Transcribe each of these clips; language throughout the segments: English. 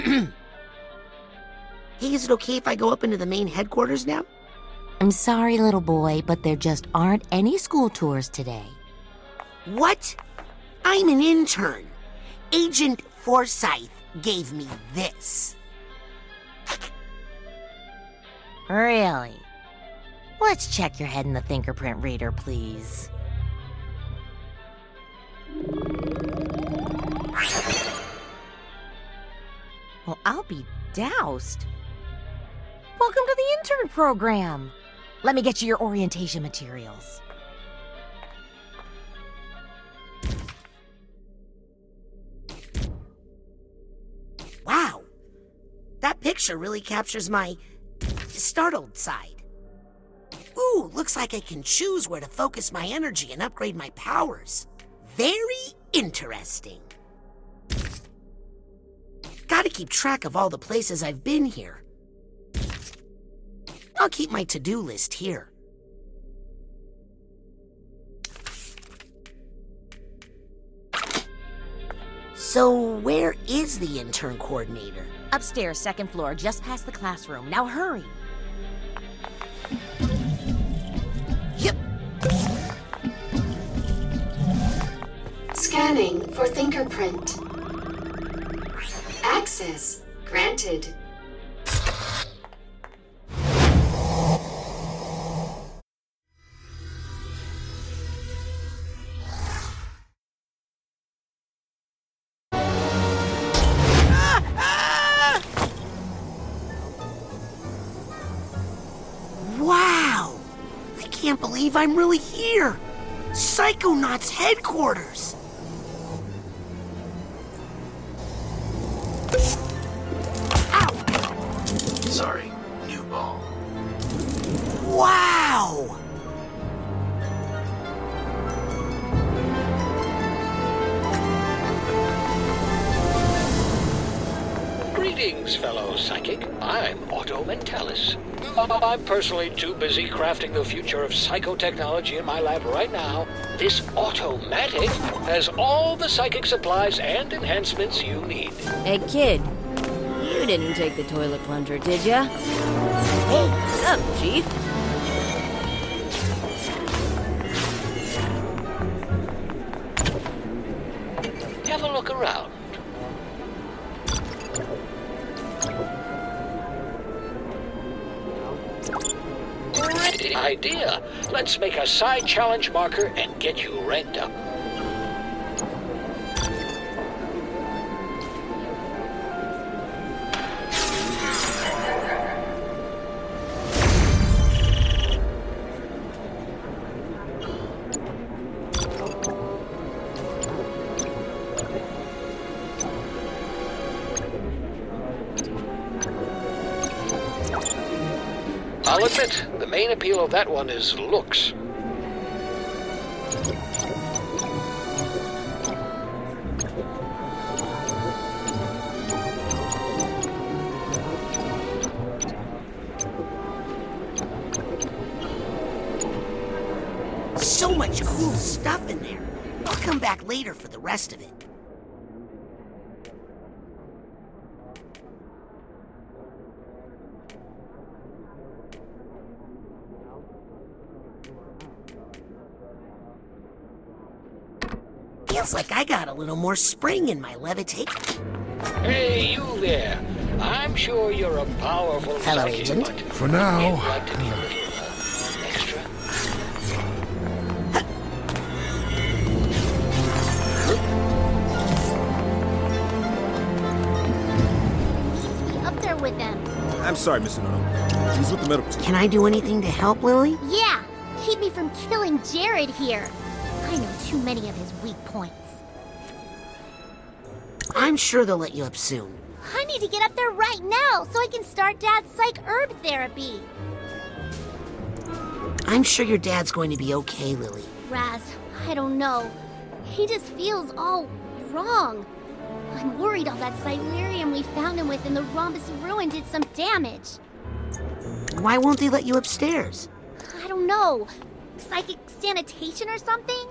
hey, is it okay if I go up into the main headquarters now? I'm sorry, little boy, but there just aren't any school tours today. What? I'm an intern. Agent Forsythe gave me this. Really? Let's check your head in the fingerprint reader, please. Well, I'll be doused. Welcome to the intern program. Let me get you your orientation materials. Wow. That picture really captures my startled side. Ooh, looks like I can choose where to focus my energy and upgrade my powers. Very interesting. Gotta keep track of all the places I've been here. I'll keep my to do list here. So, where is the intern coordinator? Upstairs, second floor, just past the classroom. Now hurry. Yep. Scanning for fingerprint. Access granted. Wow! I can't believe I'm really here! Psychonauts headquarters! Personally too busy crafting the future of psychotechnology in my lab right now. This Otto-Matic has all the psychic supplies and enhancements you need. Hey, kid. You didn't take the toilet plunger, did ya? Hey, what's up, Chief? A side challenge marker and get you ranked up. I'll admit, the main appeal of that one is looks. So much cool stuff in there. I'll come back later for the rest of it. Feels like I got a little more spring in my levitate. Hey, you there. I'm sure you're a powerful Hello, Agent. but For now. I'm sorry, Mr. Nono. He's with the medical team. Can I do anything to help, Lili? Yeah, keep me from killing Jared here. I know too many of his weak points. I'm sure they'll let you up soon. I need to get up there right now so I can start Dad's psych herb therapy. I'm sure your dad's going to be okay, Lili. Raz, I don't know. He just feels all wrong. I'm worried all that Silurium we found him with in the Rhombus Ruin did some damage. Why won't they let you upstairs? I don't know. Psychic sanitation or something?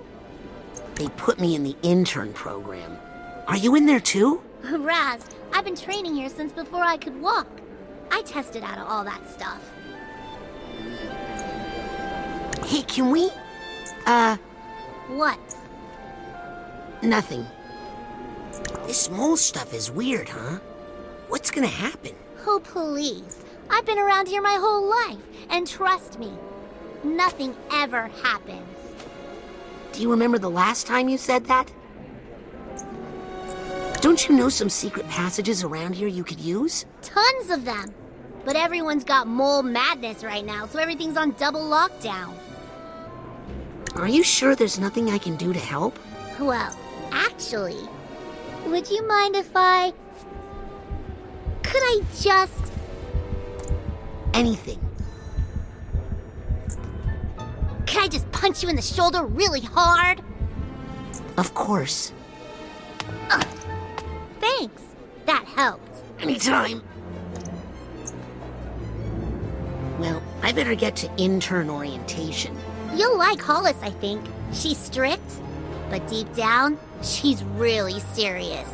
They put me in the intern program. Are you in there too? Raz, I've been training here since before I could walk. I tested out all that stuff. Hey, can we? Uh, What? nothing. This mole stuff is weird, huh? What's gonna happen? Oh, please. I've been around here my whole life, and trust me, nothing ever happens. Do you remember the last time you said that? Don't you know some secret passages around here you could use? Tons of them. But everyone's got mole madness right now, so everything's on double lockdown. Are you sure there's nothing I can do to help? Well, actually, would you mind if I. Could I just. Anything. Could I just punch you in the shoulder really hard? Of course. Thanks. That helped. Anytime. Well, I better get to intern orientation. You'll like Hollis, I think. She's strict, but deep down, she's really serious.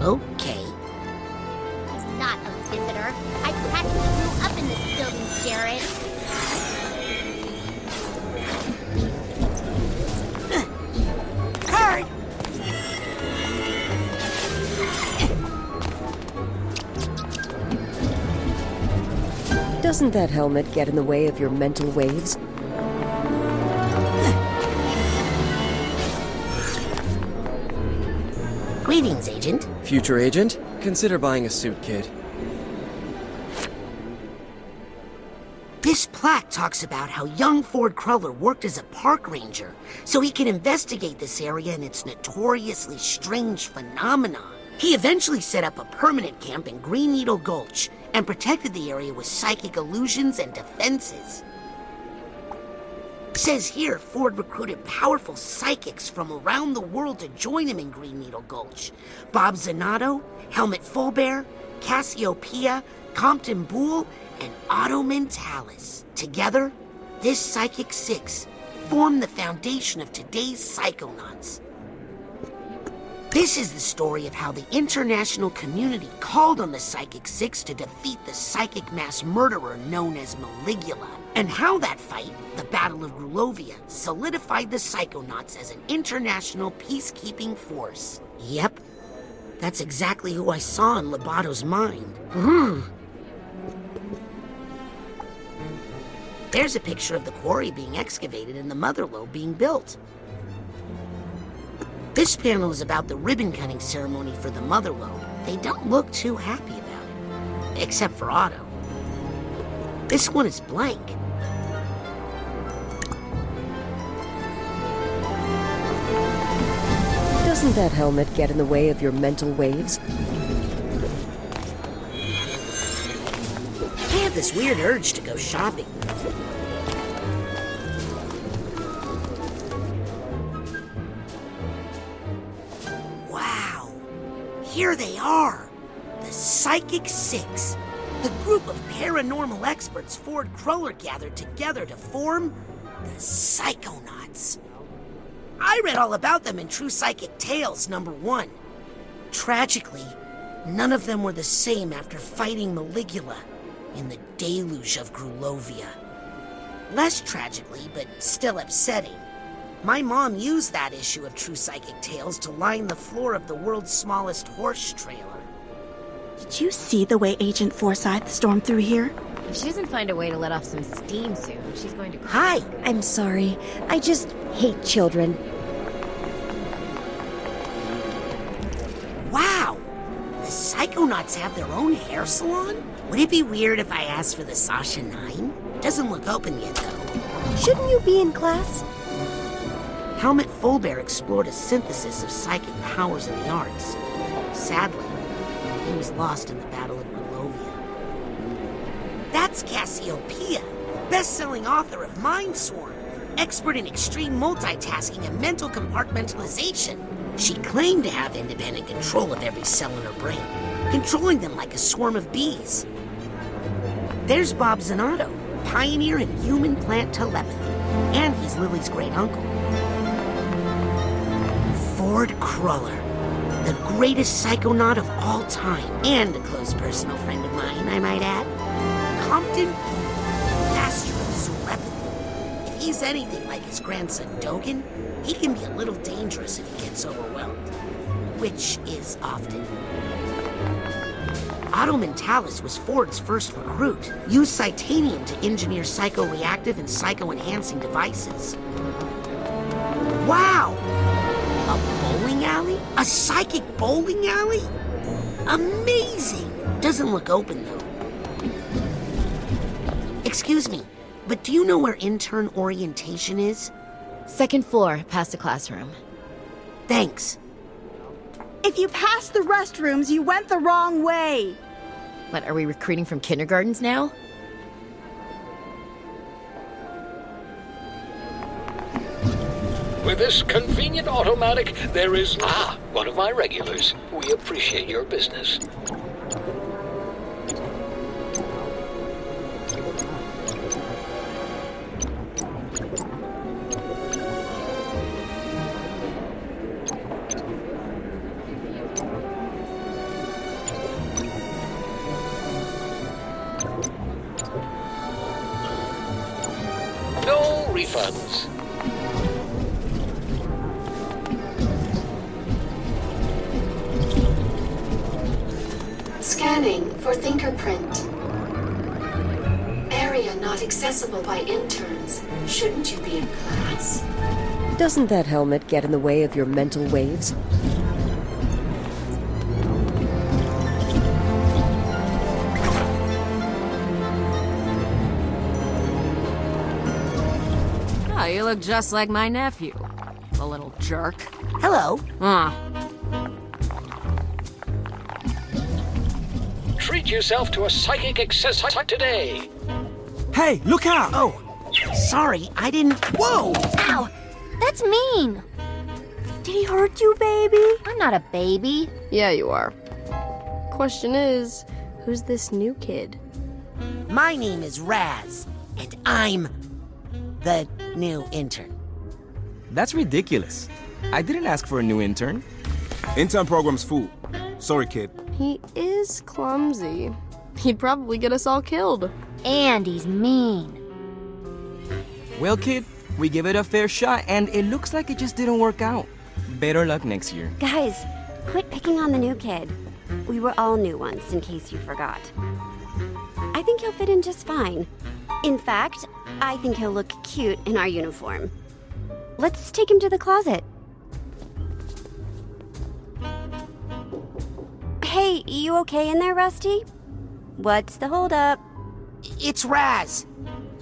Okay. I'm not a visitor. I practically grew up in this building, Jared. Doesn't that helmet get in the way of your mental waves? Greetings, Agent. Future agent, consider buying a suit, kid. This plaque talks about how young Ford Cruller worked as a park ranger so he could investigate this area and its notoriously strange phenomena. He eventually set up a permanent camp in Green Needle Gulch and protected the area with psychic illusions and defenses. Says here, Ford recruited powerful psychics from around the world to join him in Green Needle Gulch. Bob Zanotto, Helmut Fullbear, Cassiopeia, Compton Boole, and Otto Mentallis. Together, this Psychic Six formed the foundation of today's Psychonauts. This is the story of how the international community called on the Psychic Six to defeat the psychic mass murderer known as Maligula, and how that fight, the Battle of Grulovia, solidified the Psychonauts as an international peacekeeping force. Yep, that's exactly who I saw in Loboto's mind. Hmm. There's a picture of the quarry being excavated and the Motherlobe being built. This panel is about the ribbon cutting ceremony for the Motherlobe. They don't look too happy about it, except for Otto. This one is blank. Doesn't that helmet get in the way of your mental waves? I have this weird urge to go shopping. Here they are. The Psychic Six. The group of paranormal experts Ford Cruller gathered together to form the Psychonauts. I read all about them in True Psychic Tales number one. Tragically, none of them were the same after fighting Maligula in the deluge of Grulovia. Less tragically, but still upsetting, my mom used that issue of True Psychic Tales to line the floor of the world's smallest horse trailer. Did you see the way Agent Forsythe stormed through here? If she doesn't find a way to let off some steam soon, she's going to cry. Hi! I'm sorry. I just hate children. Wow! The Psychonauts have their own hair salon? Would it be weird if I asked for the Sasha Nein? Doesn't look open yet, though. Shouldn't you be in class? Helmut Fullbear explored a synthesis of psychic powers in the arts. Sadly, he was lost in the Battle of Grulovia. That's Cassie O'Pia, best-selling author of Mindswarm, expert in extreme multitasking and mental compartmentalization. She claimed to have independent control of every cell in her brain, controlling them like a swarm of bees. There's Bob Zanotto, pioneer in human-plant telepathy, and he's Lili's great uncle. Ford Cruller, the greatest psychonaut of all time, and a close personal friend of mine, I might add. Compton master of Astrosurepith. If he's anything like his grandson Dogen, he can be a little dangerous if he gets overwhelmed, which is often. Otto Mentallis was Ford's first recruit, used Psitanium to engineer psychoreactive and psycho-enhancing devices. Wow! A alley? A psychic bowling alley? Amazing! Doesn't look open though. Excuse me, but do you know where intern orientation is? Second floor, past the classroom. Thanks. If you passed the restrooms, you went the wrong way. What, are we recruiting from kindergartens now? With this convenient Otto-Matic, there is. Ah, one of my regulars. We appreciate your business. No refunds. Fingerprint. Area not accessible by interns. Shouldn't you be in class? Doesn't that helmet get in the way of your mental waves? Oh, you look just like my nephew. The little jerk. Hello. Ah, Treat yourself to a psychic access today. Hey, look out! Oh, sorry, I didn't. Whoa! Ow! That's mean! Did he hurt you, baby? I'm not a baby. Yeah, you are. Question is, who's this new kid? My name is Raz, and I'm the new intern. That's ridiculous. I didn't ask for a new intern. Intern program's full. Sorry, kid. He is clumsy. He'd probably get us all killed. And he's mean. Well, kid, we give it a fair shot, and it looks like it just didn't work out. Better luck next year. Guys, quit picking on the new kid. We were all new once, in case you forgot. I think he'll fit in just fine. In fact, I think he'll look cute in our uniform. Let's take him to the closet. Hey, you okay in there, Rusty? What's the holdup? It's Raz.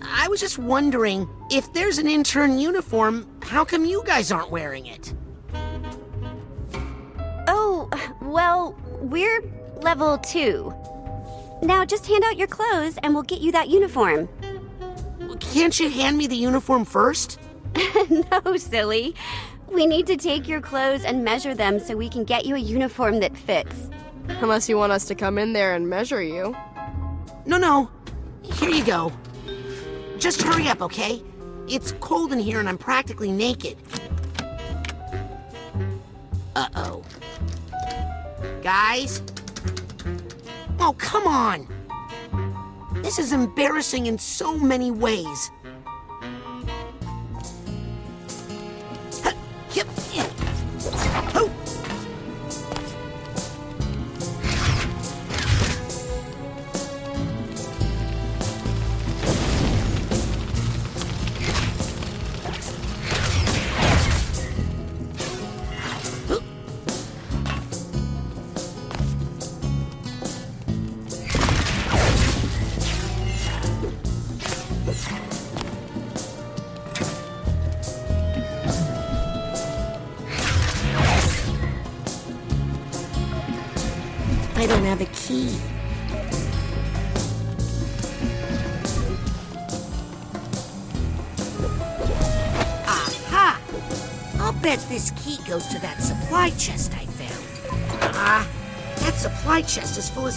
I was just wondering if there's an intern uniform, how come you guys aren't wearing it? Oh, well, we're level two. Now just hand out your clothes and we'll get you that uniform. Can't you hand me the uniform first? no, silly. We need to take your clothes and measure them so we can get you a uniform that fits. Unless you want us to come in there and measure you. No, no. Here you go. Just hurry up, okay? It's cold in here and I'm practically naked. Uh oh. Guys? Oh, come on! This is embarrassing in so many ways.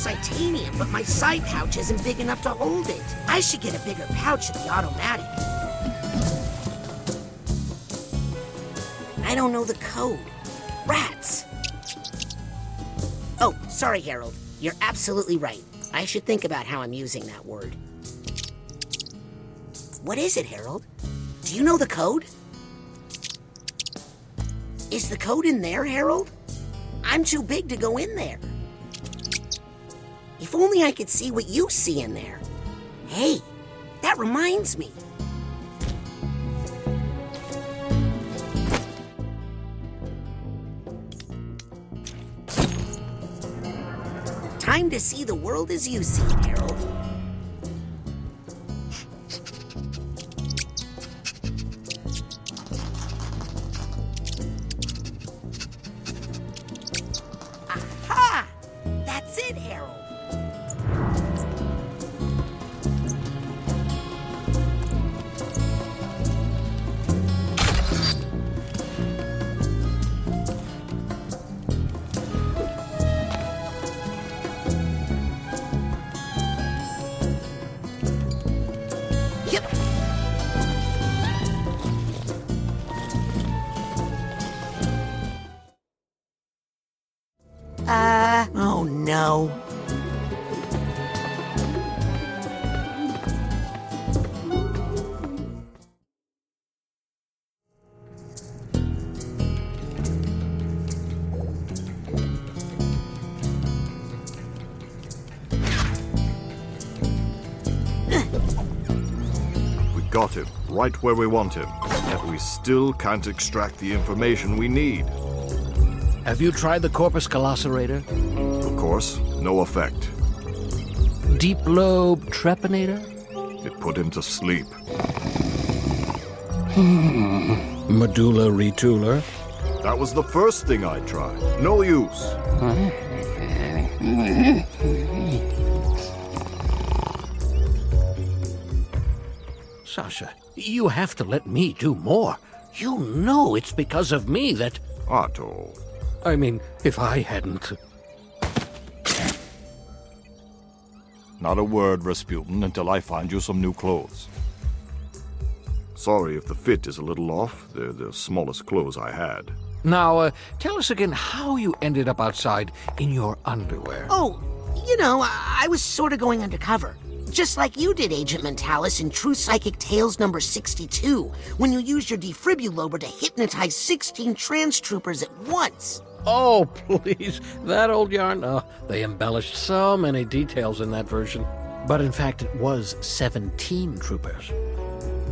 Titanium, but my side pouch isn't big enough to hold it. I should get a bigger pouch at the Otto-Matic. I don't know the code. Rats. Oh, sorry, Harold. You're absolutely right. I should think about how I'm using that word. What is it, Harold? Do you know the code? Is the code in there, Harold? I'm too big to go in there. If only I could see what you see in there. Hey, that reminds me. Time to see the world as you see it, Harold. Oh no. We got him, right where we want him. Yet we still can't extract the information we need. Have you tried the corpus calloserator? Of course, no effect. Deep lobe trepanator? It put him to sleep. Medulla retooler? That was the first thing I tried. No use. Sasha, you have to let me do more. You know it's because of me that. Otto. I mean, if I hadn't. Not a word, Razputin, until I find you some new clothes. Sorry if the fit is a little off. They're the smallest clothes I had. Now, uh, tell us again how you ended up outside in your underwear. Oh, you know, I, I was sort of going undercover. Just like you did, Agent Mentallis, in True Psychic Tales number 62, when you used your defibrillator to hypnotize 16 trans troopers at once. Oh, please. That old yarn? Oh, they embellished so many details in that version. But in fact, it was 17 troopers.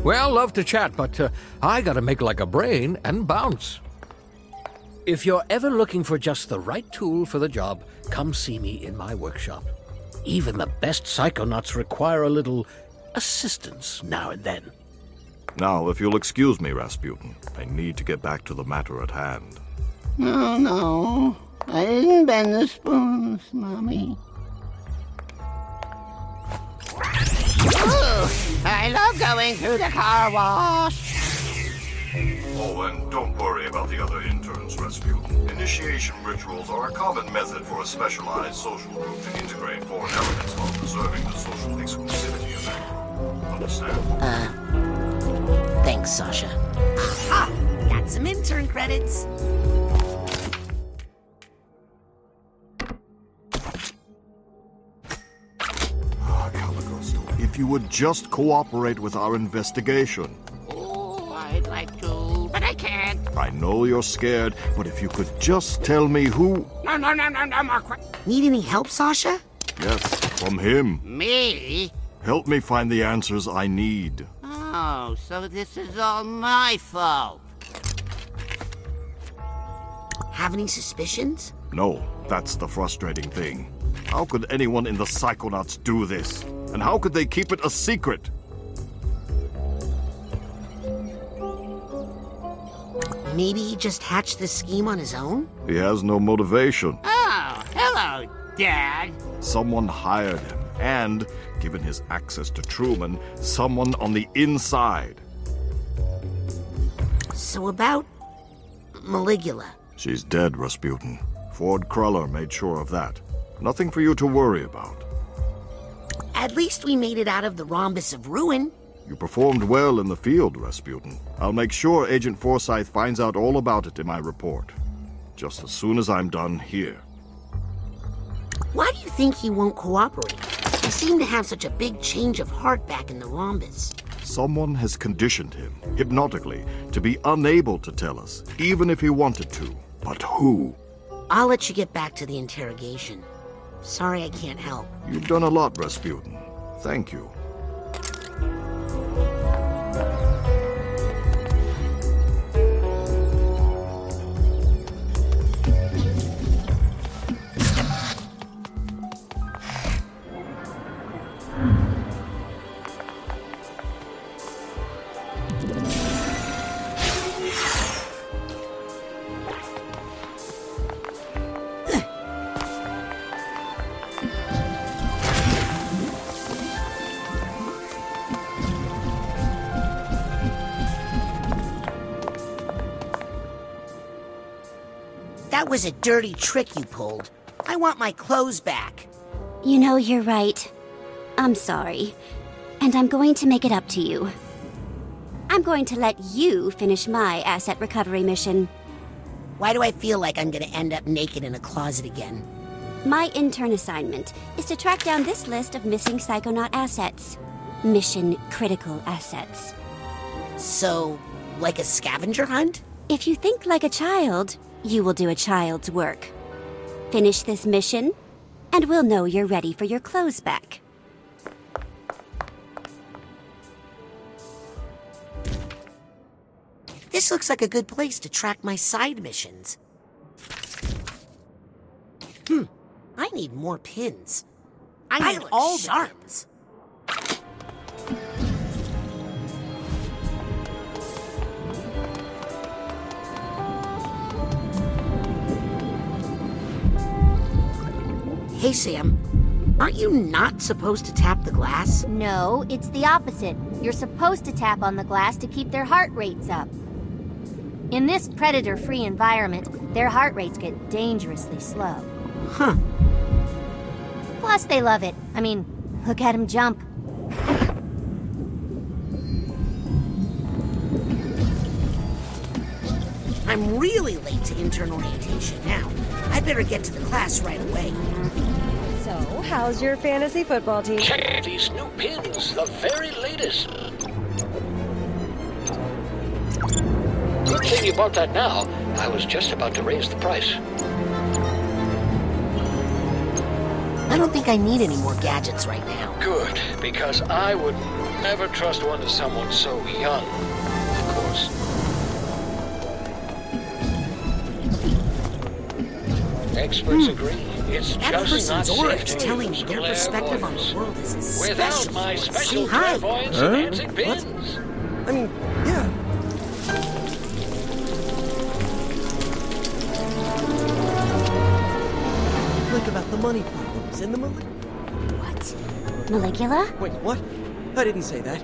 Well, love to chat, but uh, I gotta make like a brain and bounce. If you're ever looking for just the right tool for the job, come see me in my workshop. Even the best psychonauts require a little assistance now and then. Now, if you'll excuse me, Razputin, I need to get back to the matter at hand. No, no. I didn't bend the spoons, Mommy. Ooh, I love going through the car wash. Oh, and don't worry about the other interns, Razputin. Initiation rituals are a common method for a specialized social group to integrate foreign elements while preserving the social exclusivity of that group. Understand? Uh, thanks, Sasha. Aha! Got some intern credits. If you would just cooperate with our investigation. Oh, I'd like to, but I can't. I know you're scared, but if you could just tell me who. No, no, no, no, no, more. Need any help, Sasha? Yes, from him. Me? Help me find the answers I need. Oh, so this is all my fault. Have any suspicions? No, that's the frustrating thing. How could anyone in the Psychonauts do this? And how could they keep it a secret? Maybe he just hatched this scheme on his own? He has no motivation. Oh, hello, Dad. Someone hired him, and, given his access to Truman, someone on the inside. So about Maligula. She's dead, Razputin. Ford Cruller made sure of that. Nothing for you to worry about. At least we made it out of the rhombus of ruin. You performed well in the field, Razputin. I'll make sure Agent Forsythe finds out all about it in my report. Just as soon as I'm done here. Why do you think he won't cooperate? He seemed to have such a big change of heart back in the rhombus. Someone has conditioned him, hypnotically, to be unable to tell us, even if he wanted to. But who? I'll let you get back to the interrogation. Sorry I can't help. You've done a lot, Razputin. Thank you. Was a dirty trick you pulled. I want my clothes back. You know, you're right. I'm sorry. And I'm going to make it up to you. I'm going to let you finish my asset recovery mission. Why do I feel like I'm gonna end up naked in a closet again? My intern assignment is to track down this list of missing Psychonaut assets. Mission critical assets. So, like a scavenger hunt? If you think like a child, you will do a child's work. Finish this mission, and we'll know you're ready for your clothes back. This looks like a good place to track my side missions. Hmm, I need more pins. I need all sharps. Hey, Sam. Aren't you not supposed to tap the glass? No, it's the opposite. You're supposed to tap on the glass to keep their heart rates up. In this predator free environment, their heart rates get dangerously slow. Huh. Plus, they love it. I mean, look at him jump. I'm really late to intern orientation now. I better get to the class right away. So, how's your fantasy football team? Check these new pins, the very latest. Good thing you bought that now. I was just about to raise the price. I don't think I need any more gadgets right now. Good, because I would never trust one to someone so young. Experts hmm. agree. It's That just person's not aura is telling me their perspective on the world is as Without special. my special See, hi. clairvoyance Huh? enhancing What? pins. I mean, yeah. Like about the money problems in the Mal- Maligula? Wait, what? I didn't say that.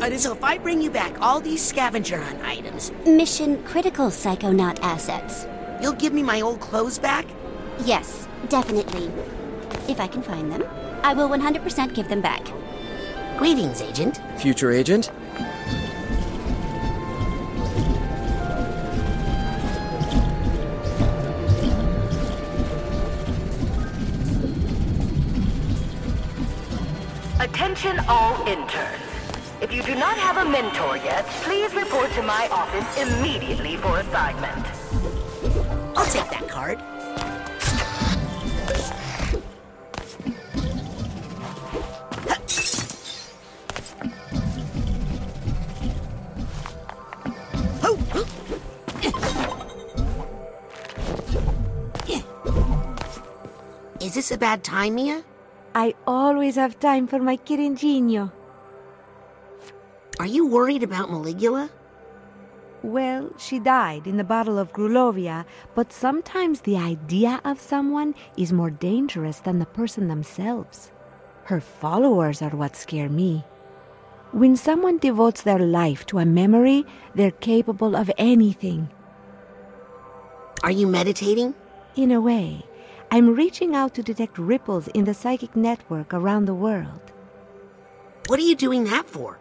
I didn't. So if I bring you back all these scavenger hunt items, Mission critical Psychonaut assets. you'll give me my old clothes back? Yes, definitely. If I can find them, I will 100% give them back. Greetings, Agent. Future agent? Attention all interns. If you do not have a mentor yet, please report to my office immediately for assignment. I'll take that card. A bad time, Milla? I always have time for my Kirinjinho. Are you worried about Maligula? Well, she died in the Battle of Grulovia, but sometimes the idea of someone is more dangerous than the person themselves. Her followers are what scare me. When someone devotes their life to a memory, they're capable of anything. Are you meditating? In a way, I'm reaching out to detect ripples in the psychic network around the world. What are you doing that for?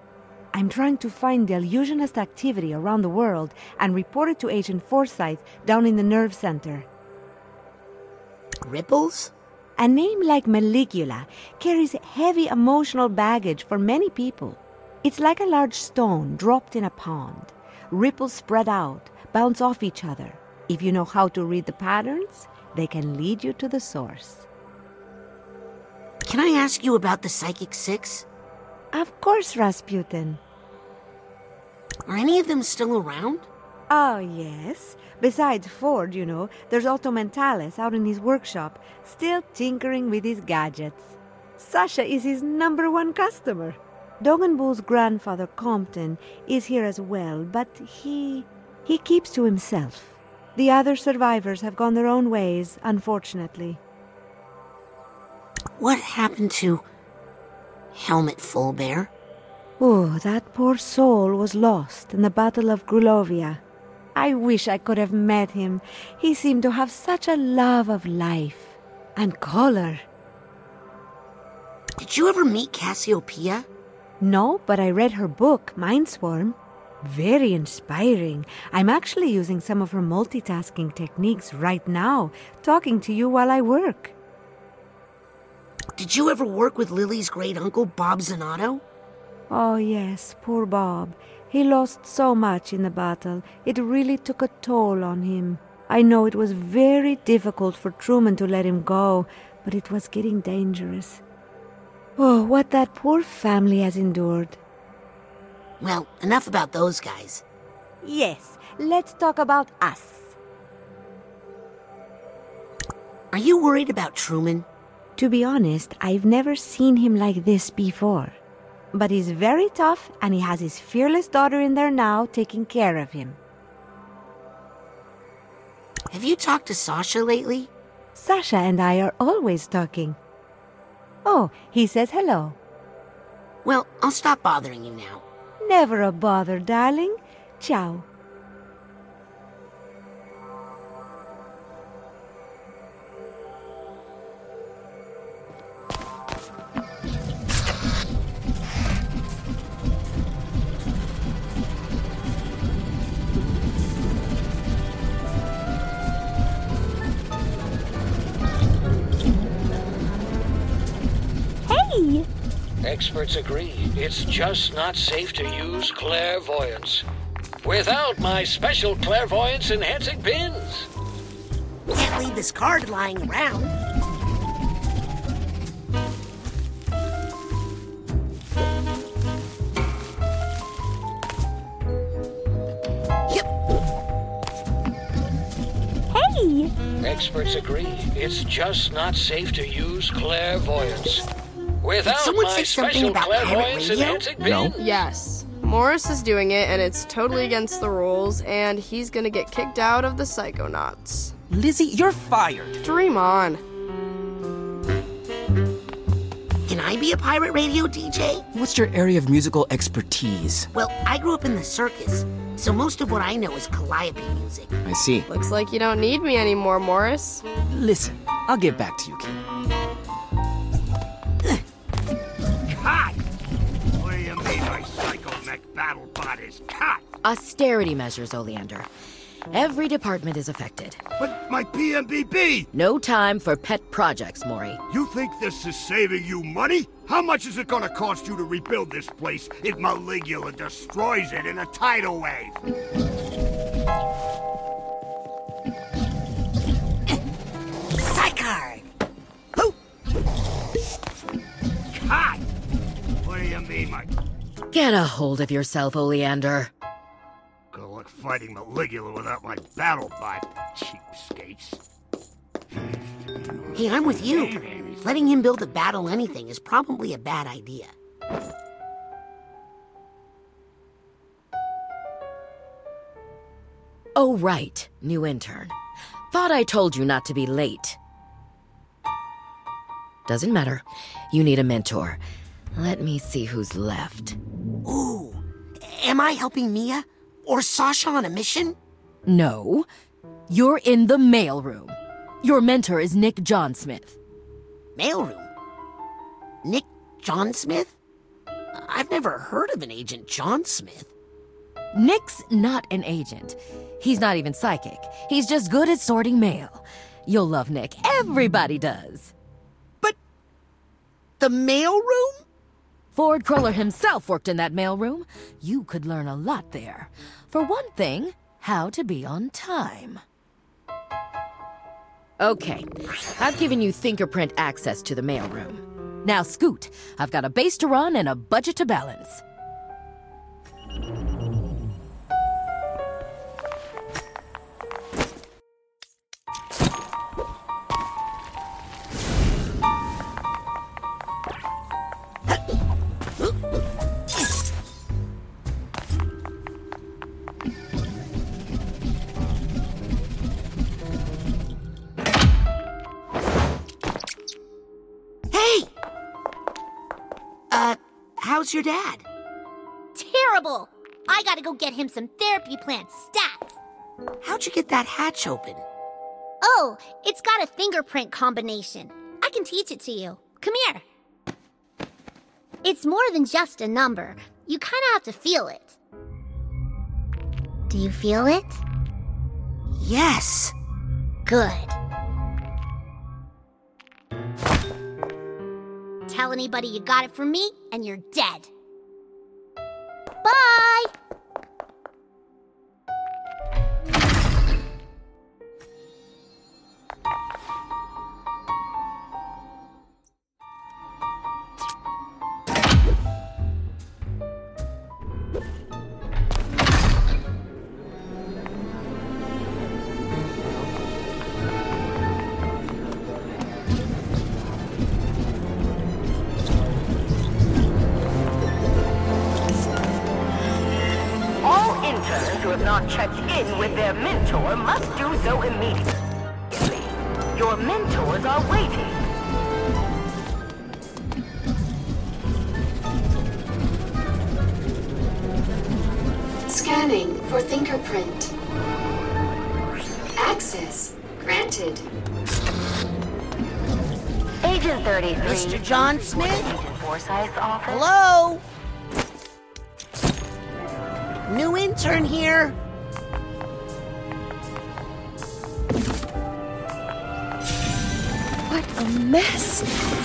I'm trying to find Deluginist activity around the world and report it to Agent Forsythe down in the nerve center. Ripples? A name like Maligula carries heavy emotional baggage for many people. It's like a large stone dropped in a pond. Ripples spread out, bounce off each other. If you know how to read the patterns, they can lead you to the source. Can I ask you about the Psychic Six? Of course, Razputin. Are any of them still around? Oh, yes. Besides Ford, you know, there's Otto Mentallis out in his workshop, still tinkering with his gadgets. Sasha is his number one customer. Dogen Boole's grandfather, Compton, is here as well, but he. he keeps to himself. The other survivors have gone their own ways, unfortunately. What happened to Helmut Fullbear? Oh, that poor soul was lost in the Battle of Grulovia. I wish I could have met him. He seemed to have such a love of life and color. Did you ever meet Cassie O'Pia? No, but I read her book, Mindswarm. Very inspiring. I'm actually using some of her multitasking techniques right now, talking to you while I work. Did you ever work with Lili's great uncle, Bob Zanotto? Oh, yes, poor Bob. He lost so much in the battle. It really took a toll on him. I know it was very difficult for Truman to let him go, but it was getting dangerous. Oh, what that poor family has endured. Well, enough about those guys. Yes, let's talk about us. Are you worried about Truman? To be honest, I've never seen him like this before. But he's very tough, and he has his fearless daughter in there now taking care of him. Have you talked to Sasha lately? Sasha and I are always talking. Oh, he says hello. Well, I'll stop bothering you now. Never a bother, darling. Ciao. Hey! Experts agree it's just not safe to use clairvoyance without my special clairvoyance enhancing pins. Can't leave this card lying around. Hey! Experts agree it's just not safe to use clairvoyance without someone say something about pirate radio? enhancing No. Yes. Morris is doing it, and it's totally against the rules, and he's gonna get kicked out of the Psychonauts. Lizzie, you're fired. Dream on. Can I be a pirate radio DJ? What's your area of musical expertise? Well, I grew up in the circus, so most of what I know is calliope music. I see. Looks like you don't need me anymore, Morris. Listen, I'll get back to you, kid. Cut? Austerity measures, Oleander. Every department is affected. But my PMBB! No time for pet projects, Maury. You think this is saving you money? How much is it gonna cost you to rebuild this place if Maligula destroys it in a tidal wave? Get a hold of yourself, Oleander. Good luck fighting Maligula without my battle bot, cheapskates. Hey, I'm with you. Letting him build a battle anything is probably a bad idea. Oh, right, new intern. Thought I told you not to be late. Doesn't matter. You need a mentor. Let me see who's left. Ooh, am I helping Milla? Or Sasha on a mission? No, you're in the mailroom. Your mentor is Nick John Smith. Mailroom? Nick John Smith? I've never heard of an Agent John Smith. Nick's not an agent. He's not even psychic. He's just good at sorting mail. You'll love Nick. Everybody does. But the mailroom? Ford Cruller himself worked in that mailroom. You could learn a lot there. For one thing, how to be on time. Okay, I've given you fingerprint access to the mailroom. Now scoot. I've got a base to run and a budget to balance. How's your dad? Terrible! I gotta go get him some therapy plants stat. How'd you get that hatch open? Oh, it's got a fingerprint combination. I can teach it to you. Come here. It's more than just a number. You kinda have to feel it. Do you feel it? Yes. Good. Tell anybody you got it from me, and you're dead. Mentor must do so immediately. Your mentors are waiting. Scanning for fingerprint. Access granted. Agent 33. Mr. Johnson? Agent Forsythe's office. Hello? Макс.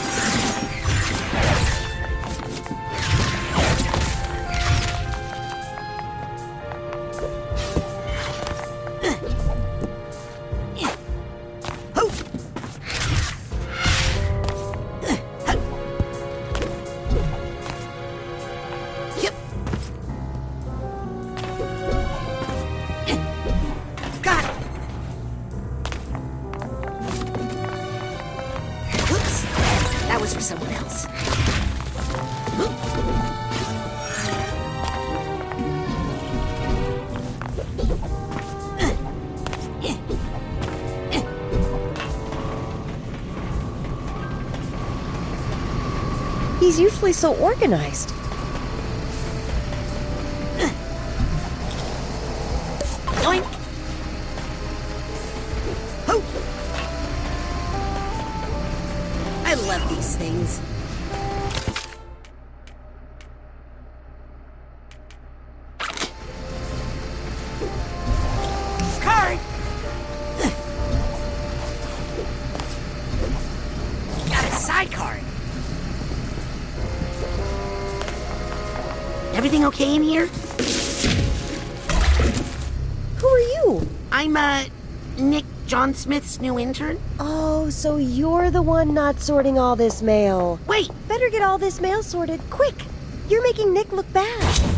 Usually so organized. Everything okay in here? Who are you? I'm, uh, Nick Johnson's new intern. Oh, so you're the one not sorting all this mail. Wait! Better get all this mail sorted, quick! You're making Nick look bad.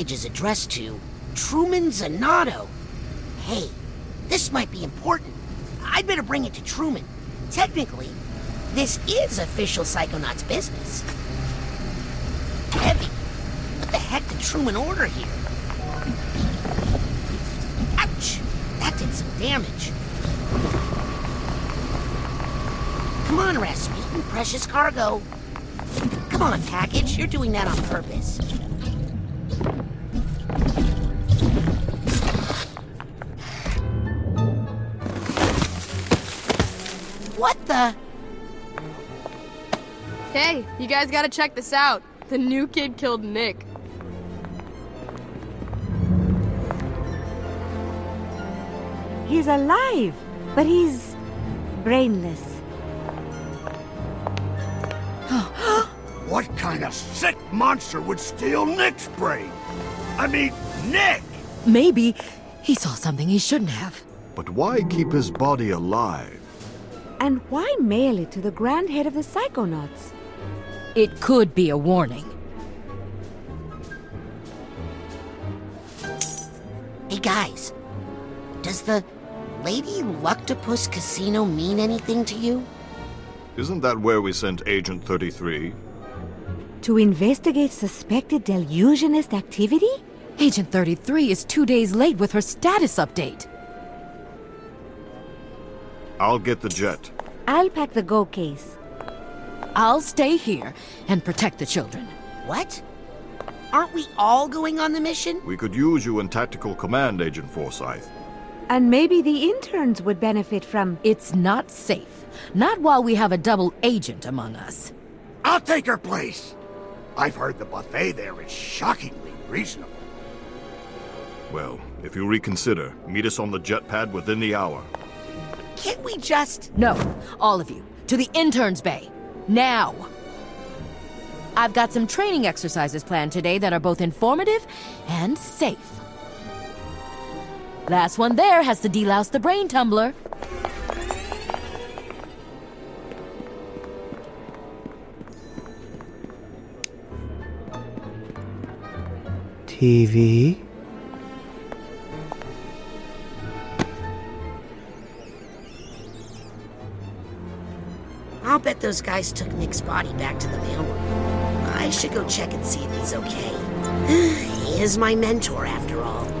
Package is addressed to Truman Zanotto. Hey, this might be important. I'd better bring it to Truman. Technically, this is official Psychonauts business. Heavy. What the heck did Truman order here? Ouch! That did some damage. Come on, Razputin, precious cargo. Come on, package. You're doing that on purpose. What the? Hey, you guys gotta check this out. The new kid killed Nick. He's alive, but he's brainless. what kind of sick monster would steal Nick's brain? I mean, Nick! Maybe he saw something he shouldn't have. But why keep his body alive? And why mail it to the grand head of the Psychonauts? It could be a warning. Hey guys, does the Lady Luctopus Casino mean anything to you? Isn't that where we sent Agent 33? To investigate suspected Deluginist activity? Agent 33 is two days late with her status update. I'll get the jet. I'll pack the go case. I'll stay here and protect the children. What? Aren't we all going on the mission? We could use you in tactical command, Agent Forsythe. And maybe the interns would benefit from. It's not safe. Not while we have a double agent among us. I'll take her place. I've heard the buffet there is shockingly reasonable. Well, if you reconsider, meet us on the jet pad within the hour. Can't we just. No, all of you. To the interns' bay. Now! I've got some training exercises planned today that are both informative and safe. Last one there has to delouse the brain tumbler. TV? I'll bet those guys took Nick's body back to the mailroom. I should go check and see if he's okay. he is my mentor, after all.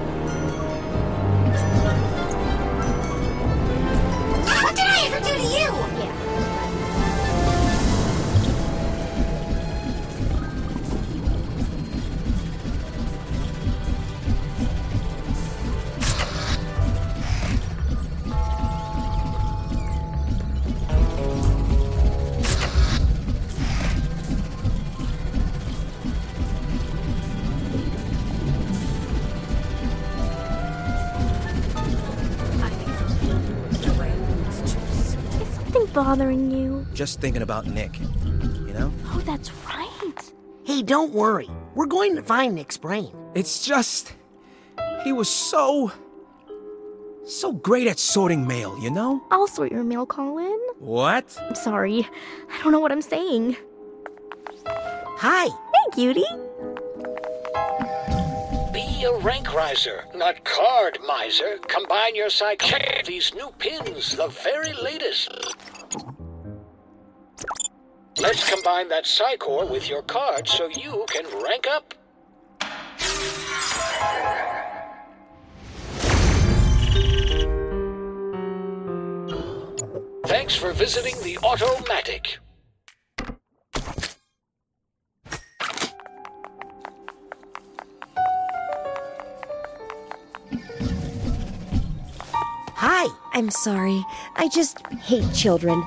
Bothering you? Just thinking about Nick. You know? Oh, that's right. Hey, don't worry. We're going to find Nick's brain. It's just. He was so. so great at sorting mail, you know? I'll sort your mail, Colin. What? I'm sorry. I don't know what I'm saying. Hi. Hey, cutie. Be a rank riser, not card miser. Combine your psych. Check these new pins, the very latest. Let's combine that Psycore with your card so you can rank up. Thanks for visiting the Otto-Matic. Hi. I'm sorry. I just hate children.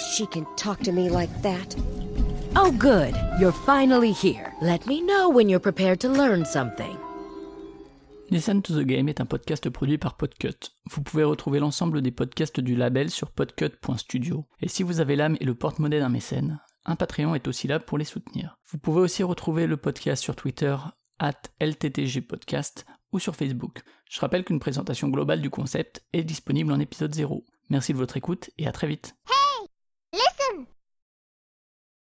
She can talk to me like that? Oh, good. You're finally here. Let me know when you're prepared to learn something. Listen to the Game est un podcast produit par Podcut. Vous pouvez retrouver l'ensemble des podcasts du label sur podcut.studio. Et si vous avez l'âme et le porte-monnaie d'un mécène, un Patreon est aussi là pour les soutenir. Vous pouvez aussi retrouver le podcast sur Twitter at LTTG Podcast ou sur Facebook. Je rappelle qu'une présentation globale du concept est disponible en épisode 0. Merci de votre écoute et à très vite. Listen.